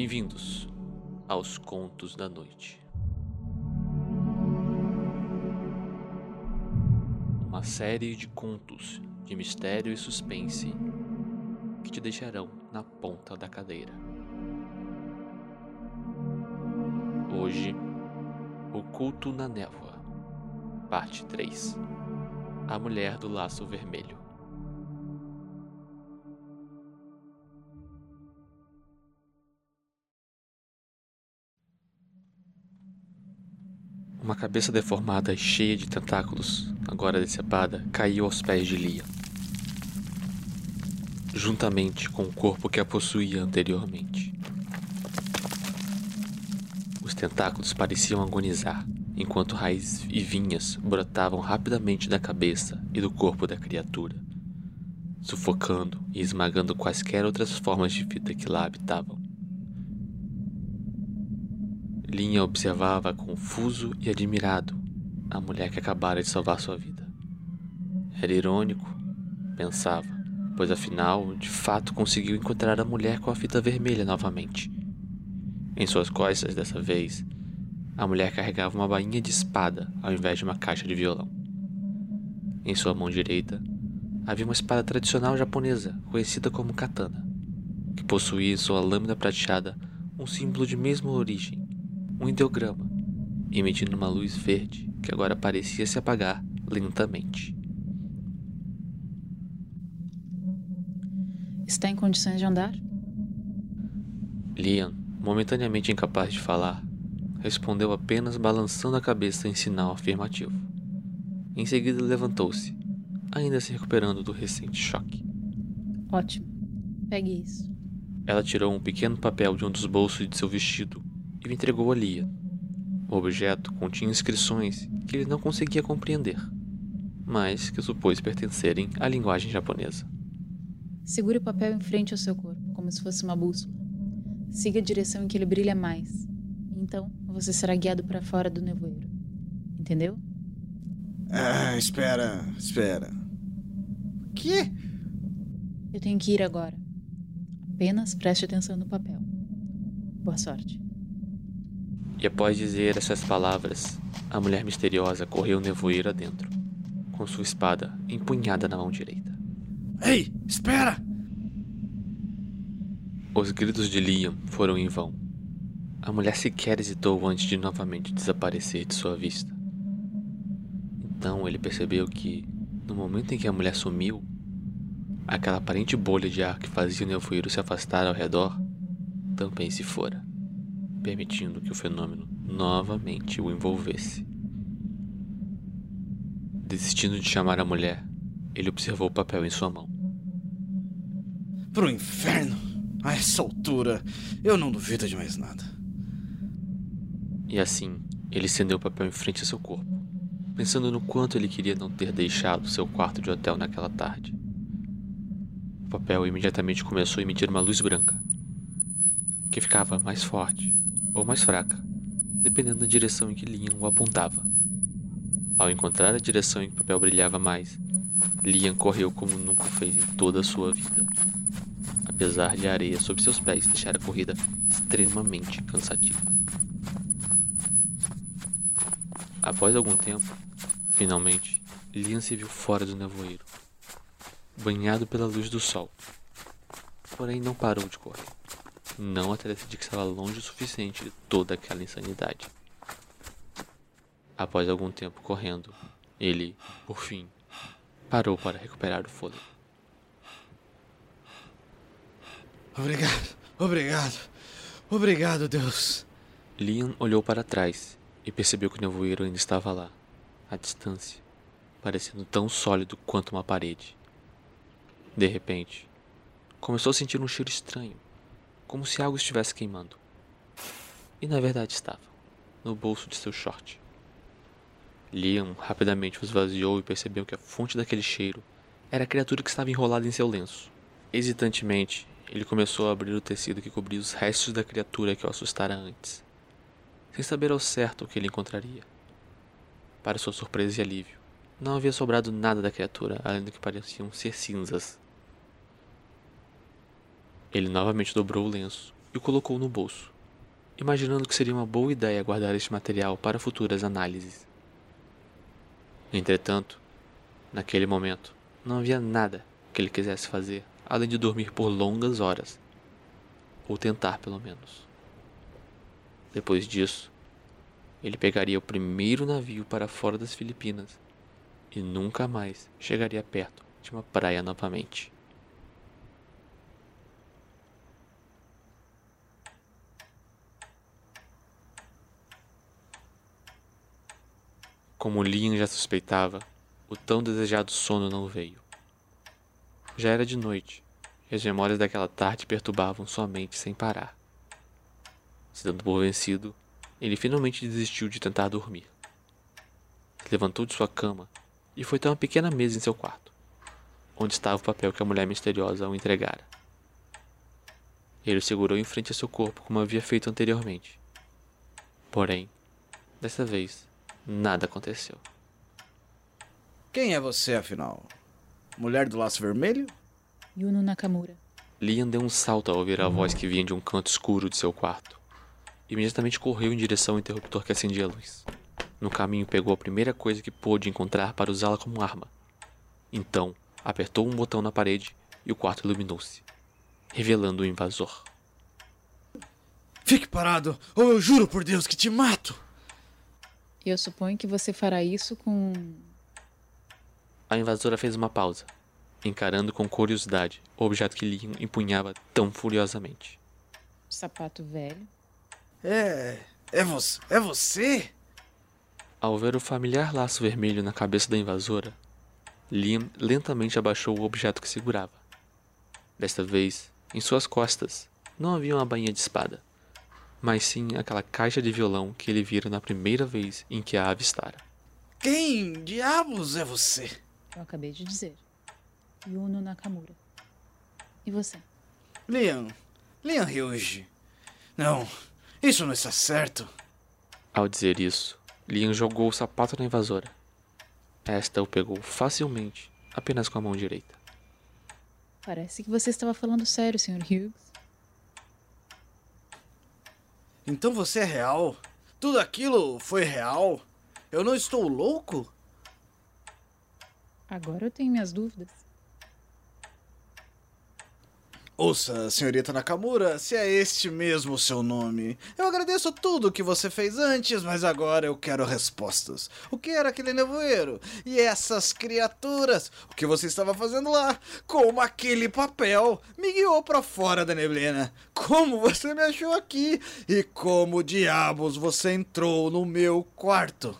Bem-vindos aos Contos da Noite. Uma série de contos de mistério e suspense que te deixarão na ponta da cadeira. Hoje, O Culto na Névoa, Parte 3 A Mulher do Laço Vermelho. Uma cabeça deformada e cheia de tentáculos, agora decepada, caiu aos pés de Lia. Juntamente com o corpo que a possuía anteriormente. Os tentáculos pareciam agonizar, enquanto raízes e vinhas brotavam rapidamente da cabeça e do corpo da criatura, sufocando e esmagando quaisquer outras formas de vida que lá habitavam. Linha observava confuso e admirado a mulher que acabara de salvar sua vida. Era irônico, pensava, pois afinal, de fato conseguiu encontrar a mulher com a fita vermelha novamente. Em suas costas, dessa vez, a mulher carregava uma bainha de espada ao invés de uma caixa de violão. Em sua mão direita, havia uma espada tradicional japonesa, conhecida como katana, que possuía em sua lâmina prateada um símbolo de mesma origem, um ideograma, emitindo uma luz verde que agora parecia se apagar lentamente. Está em condições de andar? Liam, momentaneamente incapaz de falar, respondeu apenas balançando a cabeça em sinal afirmativo. Em seguida levantou-se, ainda se recuperando do recente choque. Ótimo. Pegue isso. Ela tirou um pequeno papel de um dos bolsos de seu vestido e o entregou a Lia. O objeto continha inscrições que ele não conseguia compreender, mas que supôs pertencerem à linguagem japonesa. Segure o papel em frente ao seu corpo, como se fosse uma bússola. Siga a direção em que ele brilha mais. Então, você será guiado para fora do nevoeiro. Entendeu? Ah, espera, espera. Que? Eu tenho que ir agora. Apenas preste atenção no papel. Boa sorte. E após dizer essas palavras, a mulher misteriosa correu nevoeiro adentro, com sua espada empunhada na mão direita. Ei, espera! Os gritos de Liam foram em vão. A mulher sequer hesitou antes de novamente desaparecer de sua vista. Então ele percebeu que, no momento em que a mulher sumiu, aquela aparente bolha de ar que fazia o nevoeiro se afastar ao redor também se fora permitindo que o fenômeno novamente o envolvesse. Desistindo de chamar a mulher, ele observou o papel em sua mão. Pro inferno! A essa altura, eu não duvido de mais nada. E assim, ele estendeu o papel em frente a seu corpo, pensando no quanto ele queria não ter deixado seu quarto de hotel naquela tarde. O papel imediatamente começou a emitir uma luz branca, que ficava mais forte ou mais fraca, dependendo da direção em que Liam o apontava. Ao encontrar a direção em que o papel brilhava mais, Liam correu como nunca fez em toda a sua vida. Apesar de a areia sob seus pés deixar a corrida extremamente cansativa. Após algum tempo, finalmente, Liam se viu fora do nevoeiro, banhado pela luz do sol. Porém, não parou de correr não até decidir que estava longe o suficiente de toda aquela insanidade. Após algum tempo correndo, ele, por fim, parou para recuperar o fôlego. Obrigado, obrigado, obrigado, Deus. Liam olhou para trás e percebeu que o nevoeiro ainda estava lá, à distância, parecendo tão sólido quanto uma parede. De repente, começou a sentir um cheiro estranho como se algo estivesse queimando. E na verdade estava, no bolso de seu short. Liam rapidamente o esvaziou e percebeu que a fonte daquele cheiro era a criatura que estava enrolada em seu lenço. Hesitantemente, ele começou a abrir o tecido que cobria os restos da criatura que o assustara antes, sem saber ao certo o que ele encontraria. Para sua surpresa e alívio, não havia sobrado nada da criatura além do que pareciam ser cinzas ele novamente dobrou o lenço e o colocou no bolso, imaginando que seria uma boa ideia guardar este material para futuras análises. Entretanto, naquele momento, não havia nada que ele quisesse fazer além de dormir por longas horas, ou tentar pelo menos. Depois disso, ele pegaria o primeiro navio para fora das Filipinas e nunca mais chegaria perto de uma praia novamente. Como Liam já suspeitava, o tão desejado sono não veio. Já era de noite, e as memórias daquela tarde perturbavam sua mente sem parar. Se dando por vencido, ele finalmente desistiu de tentar dormir. Se levantou de sua cama e foi até uma pequena mesa em seu quarto, onde estava o papel que a mulher misteriosa o entregara. Ele o segurou em frente a seu corpo como havia feito anteriormente. Porém, dessa vez, nada aconteceu. Quem é você, afinal? Mulher do laço vermelho? Yuno Nakamura. Liam deu um salto ao ouvir a voz que vinha de um canto escuro de seu quarto. Imediatamente correu em direção ao interruptor que acendia a luz. No caminho, pegou a primeira coisa que pôde encontrar para usá-la como arma. Então, apertou um botão na parede e o quarto iluminou-se, revelando o invasor. Fique parado, ou eu juro por Deus que te mato! Eu suponho que você fará isso com. A invasora fez uma pausa, encarando com curiosidade o objeto que Liam empunhava tão furiosamente. Sapato velho. É. É você? É você? Ao ver o familiar laço vermelho na cabeça da invasora, Liam lentamente abaixou o objeto que segurava. Desta vez, em suas costas, não havia uma bainha de espada, mas sim aquela caixa de violão que ele vira na primeira vez em que a avistara. Quem diabos é você? Eu acabei de dizer. Yuno Nakamura. E você? Liam. Liam Ryuji. Não, isso não está certo. Ao dizer isso, Liam jogou o sapato na invasora. Esta o pegou facilmente, apenas com a mão direita. Parece que você estava falando sério, Sr. Hughes. Então você é real? Tudo aquilo foi real? Eu não estou louco? Agora eu tenho minhas dúvidas. Ouça, senhorita Nakamura, se é este mesmo o seu nome. Eu agradeço tudo o que você fez antes, mas agora eu quero respostas. O que era aquele nevoeiro? E essas criaturas? O que você estava fazendo lá? Como aquele papel me guiou para fora da neblina? Como você me achou aqui? E como diabos você entrou no meu quarto?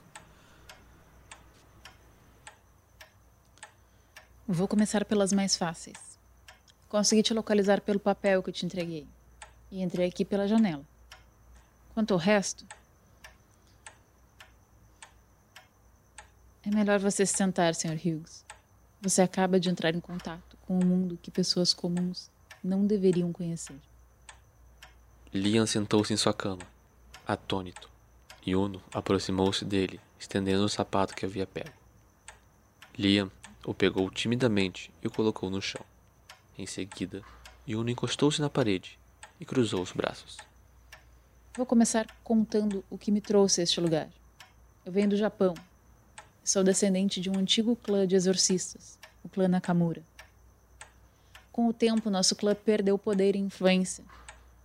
Vou começar pelas mais fáceis. Consegui te localizar pelo papel que eu te entreguei. E entrei aqui pela janela. Quanto ao resto. É melhor você se sentar, Sr. Hughes. Você acaba de entrar em contato com um mundo que pessoas comuns não deveriam conhecer. Liam sentou-se em sua cama, atônito. Yuno aproximou-se dele, estendendo o sapato que havia pego. Liam o pegou timidamente e o colocou no chão. Em seguida, Yuno encostou-se na parede e cruzou os braços. Vou começar contando o que me trouxe a este lugar. Eu venho do Japão. Sou descendente de um antigo clã de exorcistas, o clã Nakamura. Com o tempo, nosso clã perdeu poder e influência,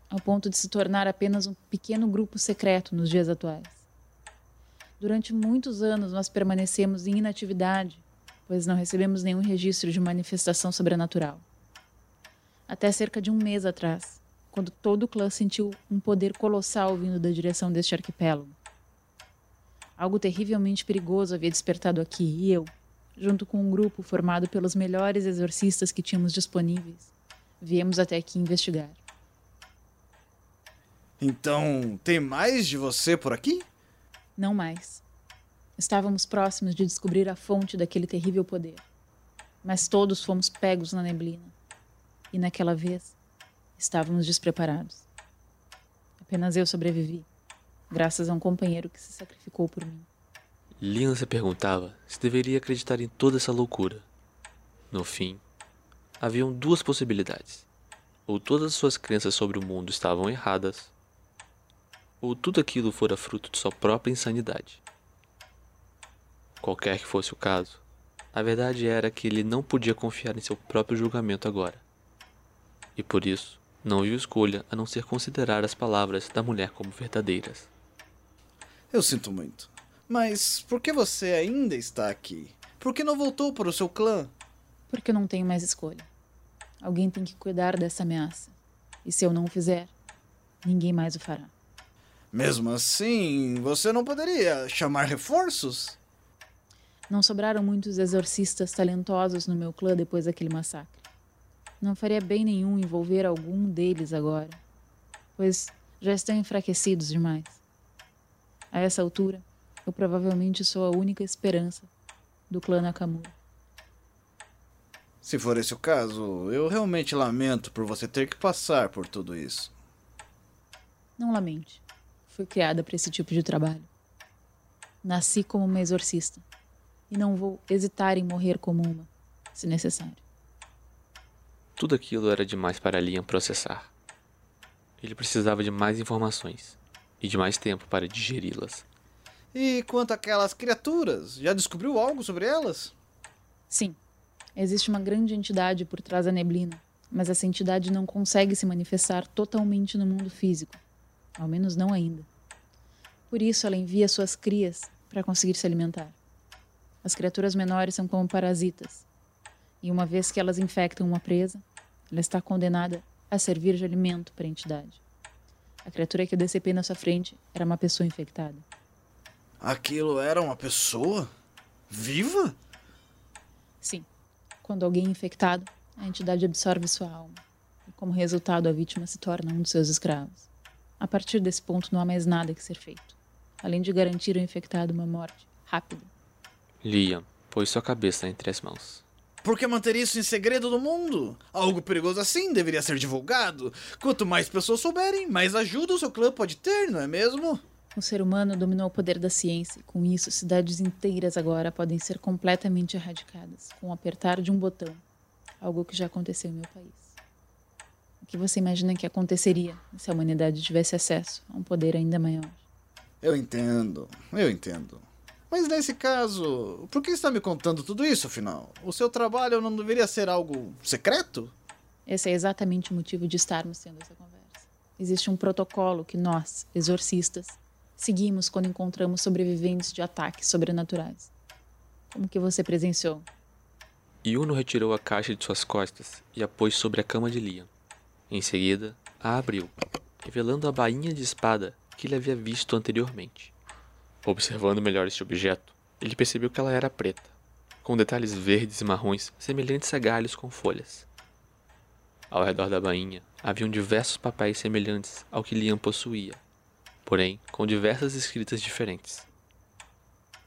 ao ponto de se tornar apenas um pequeno grupo secreto nos dias atuais. Durante muitos anos, nós permanecemos em inatividade, pois não recebemos nenhum registro de manifestação sobrenatural até cerca de um mês atrás, quando todo o clã sentiu um poder colossal vindo da direção deste arquipélago. Algo terrivelmente perigoso havia despertado aqui e eu, junto com um grupo formado pelos melhores exorcistas que tínhamos disponíveis, viemos até aqui investigar. Então, tem mais de você por aqui? Não mais. Estávamos próximos de descobrir a fonte daquele terrível poder. Mas todos fomos pegos na neblina e naquela vez estávamos despreparados. Apenas eu sobrevivi, graças a um companheiro que se sacrificou por mim. Liam se perguntava se deveria acreditar em toda essa loucura. No fim, haviam duas possibilidades. ou todas as suas crenças sobre o mundo estavam erradas, ou tudo aquilo fora fruto de sua própria insanidade. Qualquer que fosse o caso, a verdade era que ele não podia confiar em seu próprio julgamento agora. E por isso, não viu escolha a não ser considerar as palavras da mulher como verdadeiras. Eu sinto muito. Mas por que você ainda está aqui? Por que não voltou para o seu clã? Porque eu não tenho mais escolha. Alguém tem que cuidar dessa ameaça. E se eu não o fizer, ninguém mais o fará. Mesmo assim, você não poderia chamar reforços? Não sobraram muitos exorcistas talentosos no meu clã depois daquele massacre. Não faria bem nenhum envolver algum deles agora, pois já estão enfraquecidos demais. A essa altura, eu provavelmente sou a única esperança do clã Nakamura. Se for esse o caso, eu realmente lamento por você ter que passar por tudo isso. Não lamente. Fui criada para esse tipo de trabalho. Nasci como uma exorcista e não vou hesitar em morrer como uma, se necessário. Tudo aquilo era demais para Liam processar. Ele precisava de mais informações e de mais tempo para digeri-las. E quanto àquelas criaturas, já descobriu algo sobre elas? Sim, existe uma grande entidade por trás da neblina, mas essa entidade não consegue se manifestar totalmente no mundo físico, ao menos não ainda. Por isso, ela envia suas crias para conseguir se alimentar. As criaturas menores são como parasitas, e uma vez que elas infectam uma presa, ela está condenada a servir de alimento para a entidade. A criatura que eu decepei na sua frente era uma pessoa infectada. Aquilo era uma pessoa? Viva? Sim. Quando alguém é infectado, a entidade absorve sua alma. E como resultado, a vítima se torna um de seus escravos. A partir desse ponto, não há mais nada que ser feito, além de garantir ao infectado uma morte rápida. Liam pôs sua cabeça entre as mãos. Por que manter isso em segredo do mundo? Algo perigoso assim deveria ser divulgado. Quanto mais pessoas souberem, mais ajuda o seu clã pode ter, não é mesmo? O ser humano dominou o poder da ciência e, com isso, cidades inteiras agora podem ser completamente erradicadas com o apertar de um botão. Algo que já aconteceu em meu país. O que você imagina que aconteceria se a humanidade tivesse acesso a um poder ainda maior? Eu entendo, eu entendo. Mas nesse caso, por que está me contando tudo isso, afinal? O seu trabalho não deveria ser algo secreto? Esse é exatamente o motivo de estarmos tendo essa conversa. Existe um protocolo que nós, exorcistas, seguimos quando encontramos sobreviventes de ataques sobrenaturais. Como que você presenciou? Yuno retirou a caixa de suas costas e a pôs sobre a cama de Liam. Em seguida, a abriu, revelando a bainha de espada que ele havia visto anteriormente. Observando melhor este objeto, ele percebeu que ela era preta, com detalhes verdes e marrons semelhantes a galhos com folhas. Ao redor da bainha haviam diversos papéis semelhantes ao que Liam possuía, porém com diversas escritas diferentes.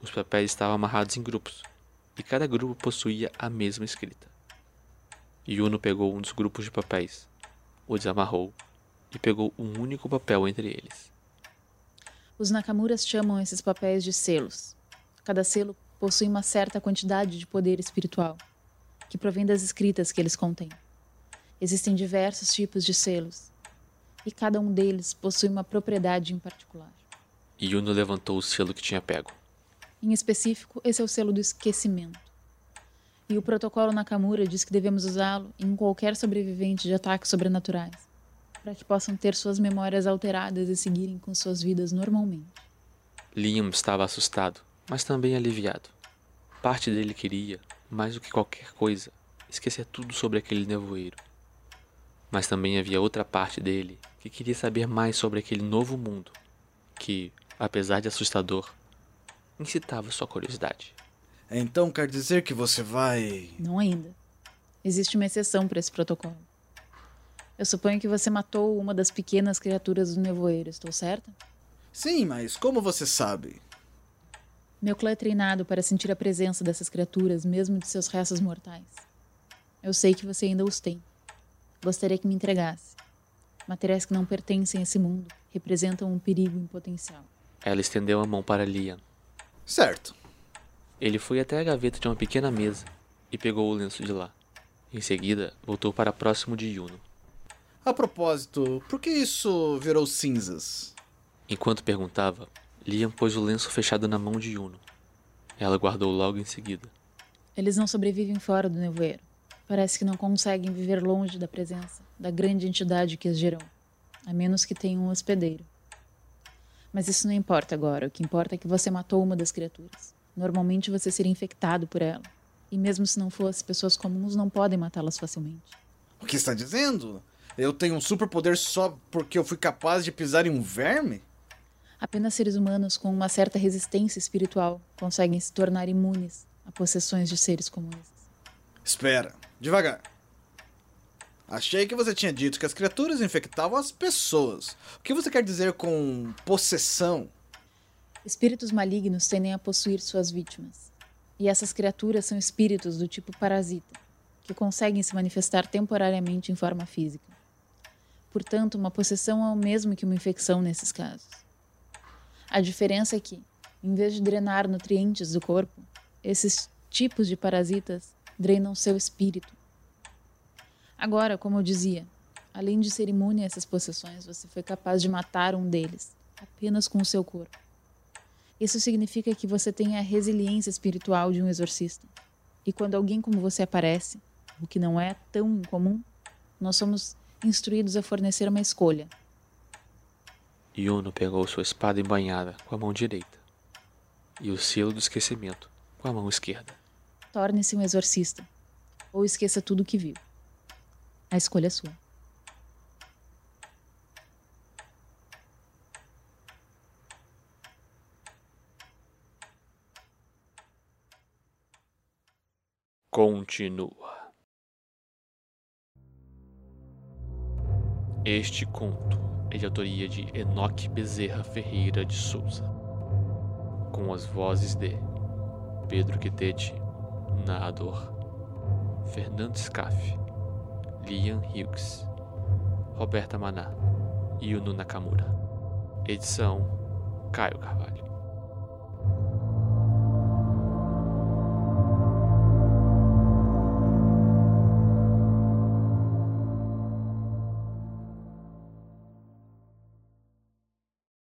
Os papéis estavam amarrados em grupos, e cada grupo possuía a mesma escrita. Yuno pegou um dos grupos de papéis, o desamarrou e pegou um único papel entre eles. Os Nakamuras chamam esses papéis de selos. Cada selo possui uma certa quantidade de poder espiritual, que provém das escritas que eles contêm. Existem diversos tipos de selos, e cada um deles possui uma propriedade em particular. Yuno levantou o selo que tinha pego. Em específico, esse é o selo do esquecimento. E o protocolo Nakamura diz que devemos usá-lo em qualquer sobrevivente de ataques sobrenaturais para que possam ter suas memórias alteradas e seguirem com suas vidas normalmente. Liam estava assustado, mas também aliviado. Parte dele queria, mais do que qualquer coisa, esquecer tudo sobre aquele nevoeiro. Mas também havia outra parte dele que queria saber mais sobre aquele novo mundo, que, apesar de assustador, incitava sua curiosidade. Então quer dizer que você vai. Não ainda. Existe uma exceção para esse protocolo. Eu suponho que você matou uma das pequenas criaturas do nevoeiro, estou certa? Sim, mas como você sabe? Meu clã é treinado para sentir a presença dessas criaturas, mesmo de seus restos mortais. Eu sei que você ainda os tem. Gostaria que me entregasse. Materiais que não pertencem a esse mundo representam um perigo em potencial. Ela estendeu a mão para Liam. Certo. Ele foi até a gaveta de uma pequena mesa e pegou o lenço de lá. Em seguida, voltou para próximo de Yuno. A propósito, por que isso virou cinzas? Enquanto perguntava, Liam pôs o lenço fechado na mão de Yuno. Ela guardou logo em seguida. Eles não sobrevivem fora do nevoeiro. Parece que não conseguem viver longe da presença da grande entidade que as gerou, a menos que tenham um hospedeiro. Mas isso não importa agora. O que importa é que você matou uma das criaturas. Normalmente você seria infectado por ela. E mesmo se não fosse, pessoas comuns não podem matá-las facilmente. O que está dizendo? Eu tenho um superpoder só porque eu fui capaz de pisar em um verme? Apenas seres humanos com uma certa resistência espiritual conseguem se tornar imunes a possessões de seres como esses. Espera, devagar. Achei que você tinha dito que as criaturas infectavam as pessoas. O que você quer dizer com possessão? Espíritos malignos tendem a possuir suas vítimas. E essas criaturas são espíritos do tipo parasita, que conseguem se manifestar temporariamente em forma física. Portanto, uma possessão é o mesmo que uma infecção nesses casos. A diferença é que, em vez de drenar nutrientes do corpo, esses tipos de parasitas drenam seu espírito. Agora, como eu dizia, além de ser imune a essas possessões, você foi capaz de matar um deles, apenas com o seu corpo. Isso significa que você tem a resiliência espiritual de um exorcista. E quando alguém como você aparece, o que não é tão incomum, nós somos instruídos a fornecer uma escolha. Yuno pegou sua espada embanhada com a mão direita e o selo do esquecimento com a mão esquerda. Torne-se um exorcista ou esqueça tudo o que viu. A escolha é sua. Continua. Este conto é de autoria de Enoque Bezerra Ferreira de Souza, com as vozes de Pedro Quitete, narrador, Fernando Scaff, Liam Hughes, Roberta Maná e Uno Nakamura. Edição Caio Carvalho.